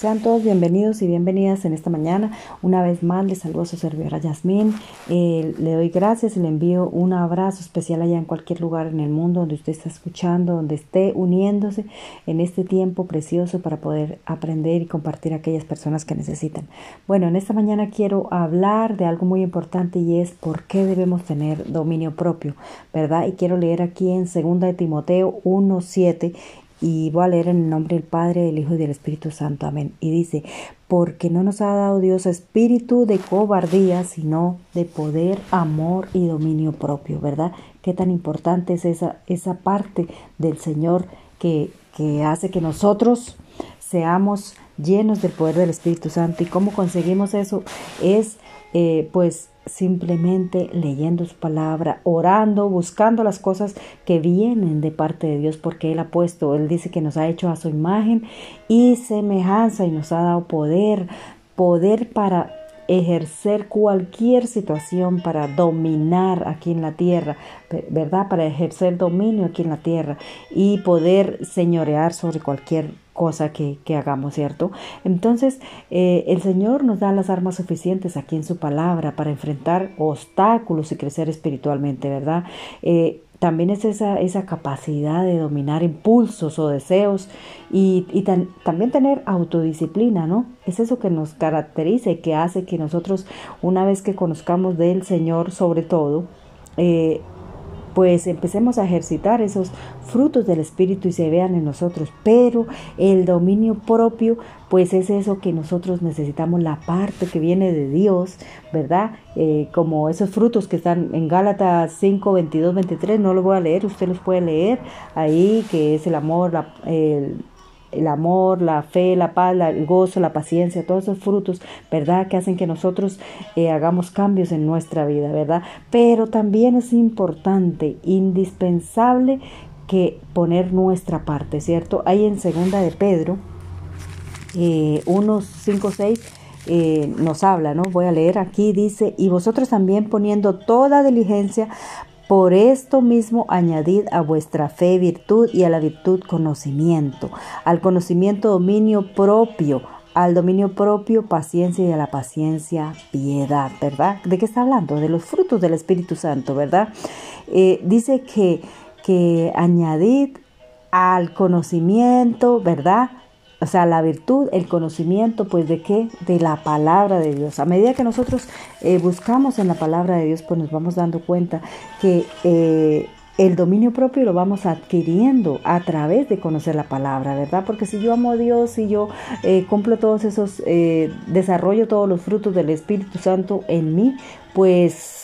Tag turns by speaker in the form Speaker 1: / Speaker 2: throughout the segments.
Speaker 1: Sean todos bienvenidos y bienvenidas en esta mañana. Una vez más les saludo a su servidora Yasmín. Eh, le doy gracias y le envío un abrazo especial allá en cualquier lugar en el mundo donde usted está escuchando, donde esté uniéndose en este tiempo precioso para poder aprender y compartir a aquellas personas que necesitan. Bueno, en esta mañana quiero hablar de algo muy importante y es por qué debemos tener dominio propio, ¿verdad? Y quiero leer aquí en 2 de Timoteo 1.7 y voy a leer en el nombre del Padre, del Hijo y del Espíritu Santo. Amén. Y dice, porque no nos ha dado Dios espíritu de cobardía, sino de poder, amor y dominio propio, ¿verdad? Qué tan importante es esa, esa parte del Señor que, que hace que nosotros seamos llenos del poder del Espíritu Santo. ¿Y cómo conseguimos eso? Es eh, pues simplemente leyendo su palabra, orando, buscando las cosas que vienen de parte de Dios, porque Él ha puesto, Él dice que nos ha hecho a su imagen y semejanza y nos ha dado poder, poder para ejercer cualquier situación para dominar aquí en la tierra, ¿verdad? Para ejercer dominio aquí en la tierra y poder señorear sobre cualquier cosa que, hagamos, ¿cierto? Entonces, eh, el Señor nos da las armas suficientes aquí en su palabra para enfrentar obstáculos y crecer espiritualmente, ¿verdad? Eh, también es esa, esa capacidad de dominar impulsos o deseos y, también tener autodisciplina, ¿no? Es eso que nos caracteriza y que hace que nosotros, una vez que conozcamos del Señor sobre todo, eh, pues empecemos a ejercitar esos frutos del Espíritu y se vean en nosotros. Pero el dominio propio, pues es eso que nosotros necesitamos, la parte que viene de Dios, ¿verdad? Eh, como esos frutos que están en Gálatas 5, 22, 23, no lo voy a leer, usted los puede leer ahí, que es el amor, la, el, el amor, la fe, la paz, el gozo, la paciencia, todos esos frutos, ¿verdad? Que hacen que nosotros eh, hagamos cambios en nuestra vida, ¿verdad? Pero también es importante, indispensable que poner nuestra parte, ¿cierto? Ahí en segunda de Pedro, eh, 1, 5, 6, nos habla, ¿no? Voy a leer aquí, dice, y vosotros también poniendo toda diligencia, por esto mismo añadid a vuestra fe virtud y a la virtud conocimiento, al conocimiento dominio propio, al dominio propio paciencia y a la paciencia piedad, ¿verdad? ¿De qué está hablando? De los frutos del Espíritu Santo, ¿verdad? Eh, dice que, que añadid al conocimiento, ¿verdad? O sea, la virtud, el conocimiento, pues de qué? De la palabra de Dios. A medida que nosotros eh, buscamos en la palabra de Dios, pues nos vamos dando cuenta que eh, el dominio propio lo vamos adquiriendo a través de conocer la palabra, ¿verdad? Porque si yo amo a Dios, si yo eh, cumplo todos esos, desarrollo todos los frutos del Espíritu Santo en mí, pues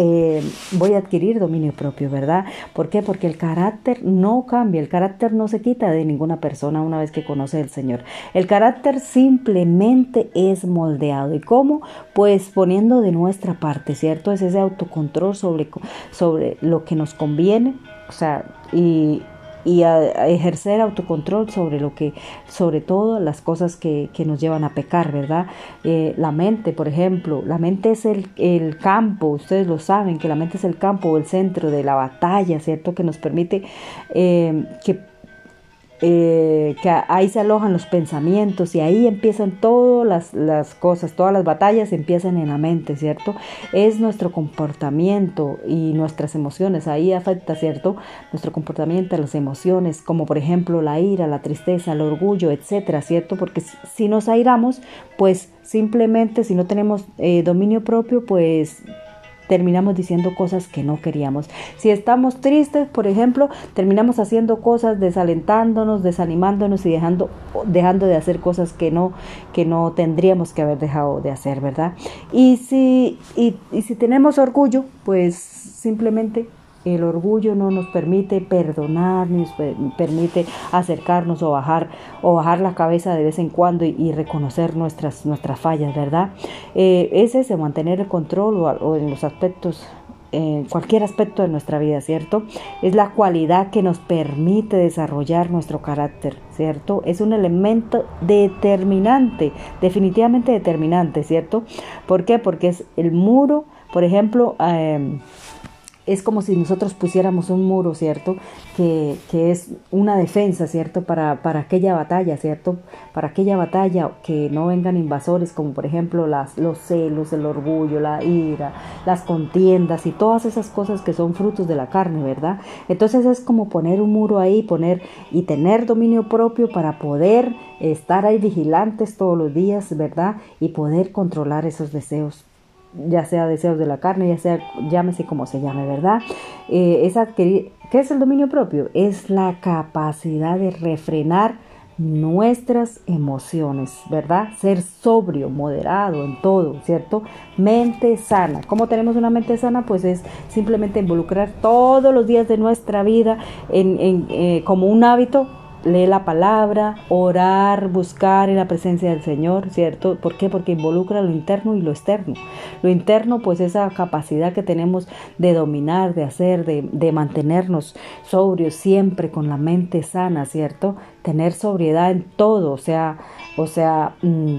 Speaker 1: eh, voy a adquirir dominio propio, ¿verdad? ¿Por qué? Porque el carácter no cambia, el carácter no se quita de ninguna persona una vez que conoce al Señor. El carácter simplemente es moldeado. ¿Y cómo? Pues poniendo de nuestra parte, ¿cierto? Es ese autocontrol sobre, sobre lo que nos conviene, o sea, y y a, ejercer autocontrol sobre lo que, sobre todo las cosas que, que nos llevan a pecar, ¿verdad? Eh, la mente, por ejemplo, la mente es el, el, campo, ustedes lo saben, que la mente es el campo el centro de la batalla, ¿cierto? Que nos permite eh, que eh, que ahí se alojan los pensamientos y ahí empiezan todas las, las, cosas, todas las batallas empiezan en la mente, ¿cierto? Es nuestro comportamiento y nuestras emociones, ahí afecta, ¿cierto? Nuestro comportamiento, las emociones, como por ejemplo la ira, la tristeza, el orgullo, etcétera, ¿cierto? Porque si nos airamos, pues simplemente si no tenemos eh, dominio propio, pues terminamos diciendo cosas que no queríamos. Si estamos tristes, por ejemplo, terminamos haciendo cosas desalentándonos, desanimándonos y dejando, dejando de hacer cosas que no, que no tendríamos que haber dejado de hacer, ¿verdad? Y si, y, y si tenemos orgullo, pues simplemente el orgullo no nos permite perdonar, ni nos permite acercarnos o bajar, o bajar la cabeza de vez en cuando y, reconocer nuestras, nuestras fallas, ¿verdad? Eh, es ese, mantener el control o, en los aspectos en cualquier aspecto de nuestra vida, ¿cierto? Es la cualidad que nos permite desarrollar nuestro carácter, ¿cierto? Es un elemento determinante, definitivamente determinante, ¿cierto? ¿Por qué? Porque es el muro, por ejemplo, eh, es como si nosotros pusiéramos un muro, ¿cierto? Que, que es una defensa, ¿cierto? Para, para, aquella batalla, ¿cierto? Para aquella batalla que no vengan invasores como por ejemplo las, los celos, el orgullo, la ira, las contiendas y todas esas cosas que son frutos de la carne, ¿verdad? Entonces es como poner un muro ahí, poner y tener dominio propio para poder estar ahí vigilantes todos los días, ¿verdad? Y poder controlar esos deseos ya sea deseos de la carne, ya sea, llámese como se llame, ¿verdad? Eh, es adquirir, ¿Qué es el dominio propio? Es la capacidad de refrenar nuestras emociones, ¿verdad? Ser sobrio, moderado en todo, ¿cierto? Mente sana. ¿Cómo tenemos una mente sana? Pues es simplemente involucrar todos los días de nuestra vida en, en eh, como un hábito lee la palabra, orar, buscar en la presencia del Señor, ¿cierto? ¿Por qué? Porque involucra lo interno y lo externo. Lo interno, pues esa capacidad que tenemos de dominar, de hacer, de, mantenernos sobrios siempre con la mente sana, ¿cierto? Tener sobriedad en todo, o sea, o sea, mm,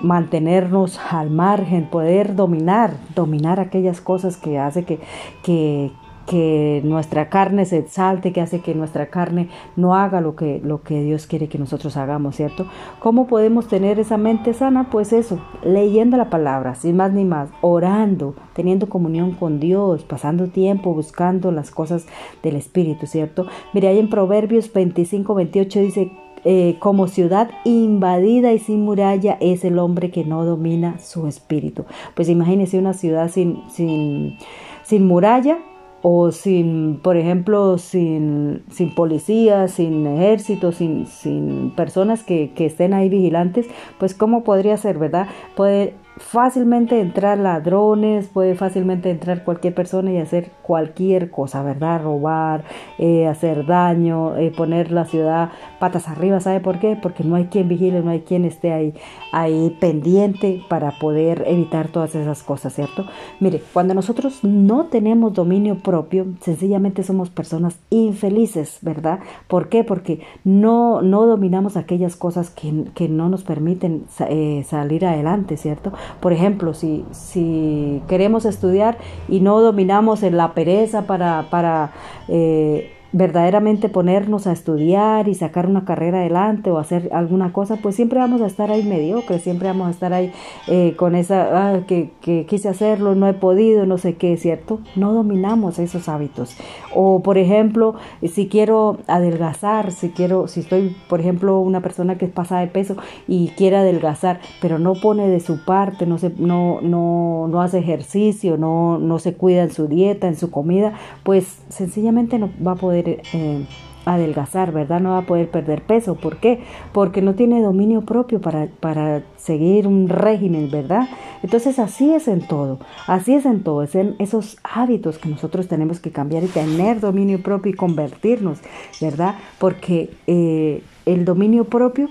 Speaker 1: mantenernos al margen, poder dominar, dominar aquellas cosas que hace que, que, que nuestra carne se exalte, que hace que nuestra carne no haga lo que, lo que Dios quiere que nosotros hagamos, ¿cierto? ¿Cómo podemos tener esa mente sana? Pues eso, leyendo la palabra, sin más ni más, orando, teniendo comunión con Dios, pasando tiempo buscando las cosas del Espíritu, ¿cierto? Mire, ahí en Proverbios 25, 28 dice, eh, como ciudad invadida y sin muralla es el hombre que no domina su espíritu. Pues imagínese una ciudad sin, sin, sin muralla, o sin, por ejemplo, sin, sin policías, sin ejército, sin, sin personas que, que, estén ahí vigilantes, pues cómo podría ser, ¿verdad? Puede fácilmente entrar ladrones, puede fácilmente entrar cualquier persona y hacer cualquier cosa, ¿verdad? Robar, eh, hacer daño, eh, poner la ciudad patas arriba, ¿sabe por qué? Porque no hay quien vigile, no hay quien esté ahí, ahí pendiente para poder evitar todas esas cosas, ¿cierto? Mire, cuando nosotros no tenemos dominio propio, sencillamente somos personas infelices, ¿verdad? ¿Por qué? Porque no, no dominamos aquellas cosas que, que no nos permiten eh, salir adelante, ¿cierto? Por ejemplo, si, si queremos estudiar y no dominamos en la pereza para, para eh, verdaderamente ponernos a estudiar y sacar una carrera adelante o hacer alguna cosa, pues siempre vamos a estar ahí mediocres, siempre vamos a estar ahí eh, con esa, ah, que, que, quise hacerlo, no he podido, no sé qué, ¿cierto? No dominamos esos hábitos. O, por ejemplo, si quiero adelgazar, si quiero, si estoy, por ejemplo, una persona que pasa de peso y quiere adelgazar, pero no pone de su parte, no, se, no, no, no hace ejercicio, no, no se cuida en su dieta, en su comida, pues sencillamente no va a poder eh, adelgazar, ¿verdad? No va a poder perder peso. ¿Por qué? Porque no tiene dominio propio para, para seguir un régimen, ¿verdad? Entonces así es en todo, así es en todo, es en esos hábitos que nosotros tenemos que cambiar y tener dominio propio y convertirnos, ¿verdad? Porque eh, el dominio propio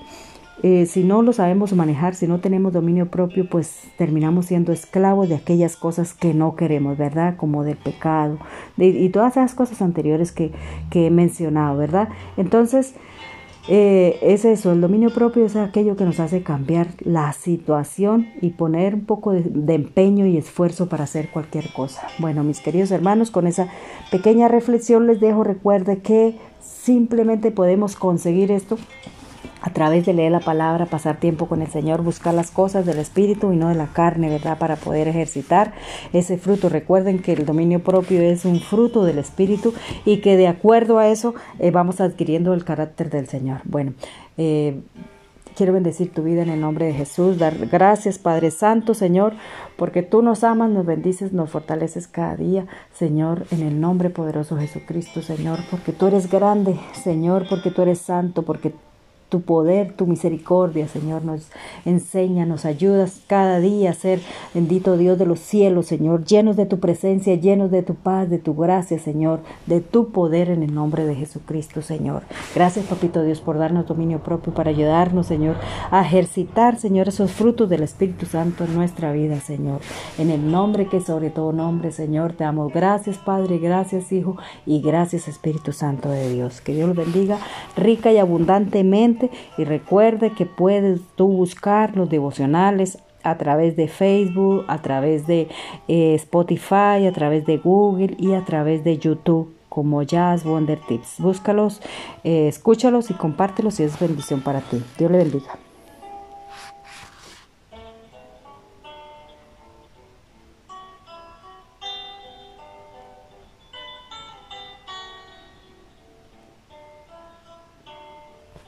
Speaker 1: eh, si no lo sabemos manejar, si no tenemos dominio propio, pues terminamos siendo esclavos de aquellas cosas que no queremos, ¿verdad? Como del pecado y todas esas cosas anteriores que, he mencionado, ¿verdad? Entonces, eh, es eso, el dominio propio es aquello que nos hace cambiar la situación y poner un poco de, de, empeño y esfuerzo para hacer cualquier cosa. Bueno, mis queridos hermanos, con esa pequeña reflexión les dejo, recuerde que simplemente podemos conseguir esto a través de leer la palabra, pasar tiempo con el Señor, buscar las cosas del Espíritu y no de la carne, ¿verdad? Para poder ejercitar ese fruto. Recuerden que el dominio propio es un fruto del Espíritu y que de acuerdo a eso eh, vamos adquiriendo el carácter del Señor. Bueno, eh, Quiero bendecir tu vida en el nombre de Jesús, dar gracias Padre Santo, Señor, porque tú nos amas, nos bendices, nos fortaleces cada día, Señor, en el nombre poderoso de Jesucristo, Señor, porque tú eres grande, Señor, porque tú eres santo, porque tu poder, tu misericordia, Señor, nos enseña, nos ayudas cada día a ser bendito Dios de los cielos, Señor, llenos de tu presencia, llenos de tu paz, de tu gracia, Señor, de tu poder en el nombre de Jesucristo, Señor. Gracias, Papito Dios, por darnos dominio propio, para ayudarnos, Señor, a ejercitar, Señor, esos frutos del Espíritu Santo en nuestra vida, Señor. En el nombre que sobre todo nombre, Señor, te damos gracias, Padre, gracias, Hijo, y gracias, Espíritu Santo de Dios. Que Dios los bendiga rica y abundantemente y recuerde que puedes tú buscar los devocionales a través de Facebook, a través de eh, Spotify, a través de Google y a través de YouTube como Jazz Wonder Tips. Búscalos, eh, escúchalos y compártelos y es bendición para ti. Dios le bendiga.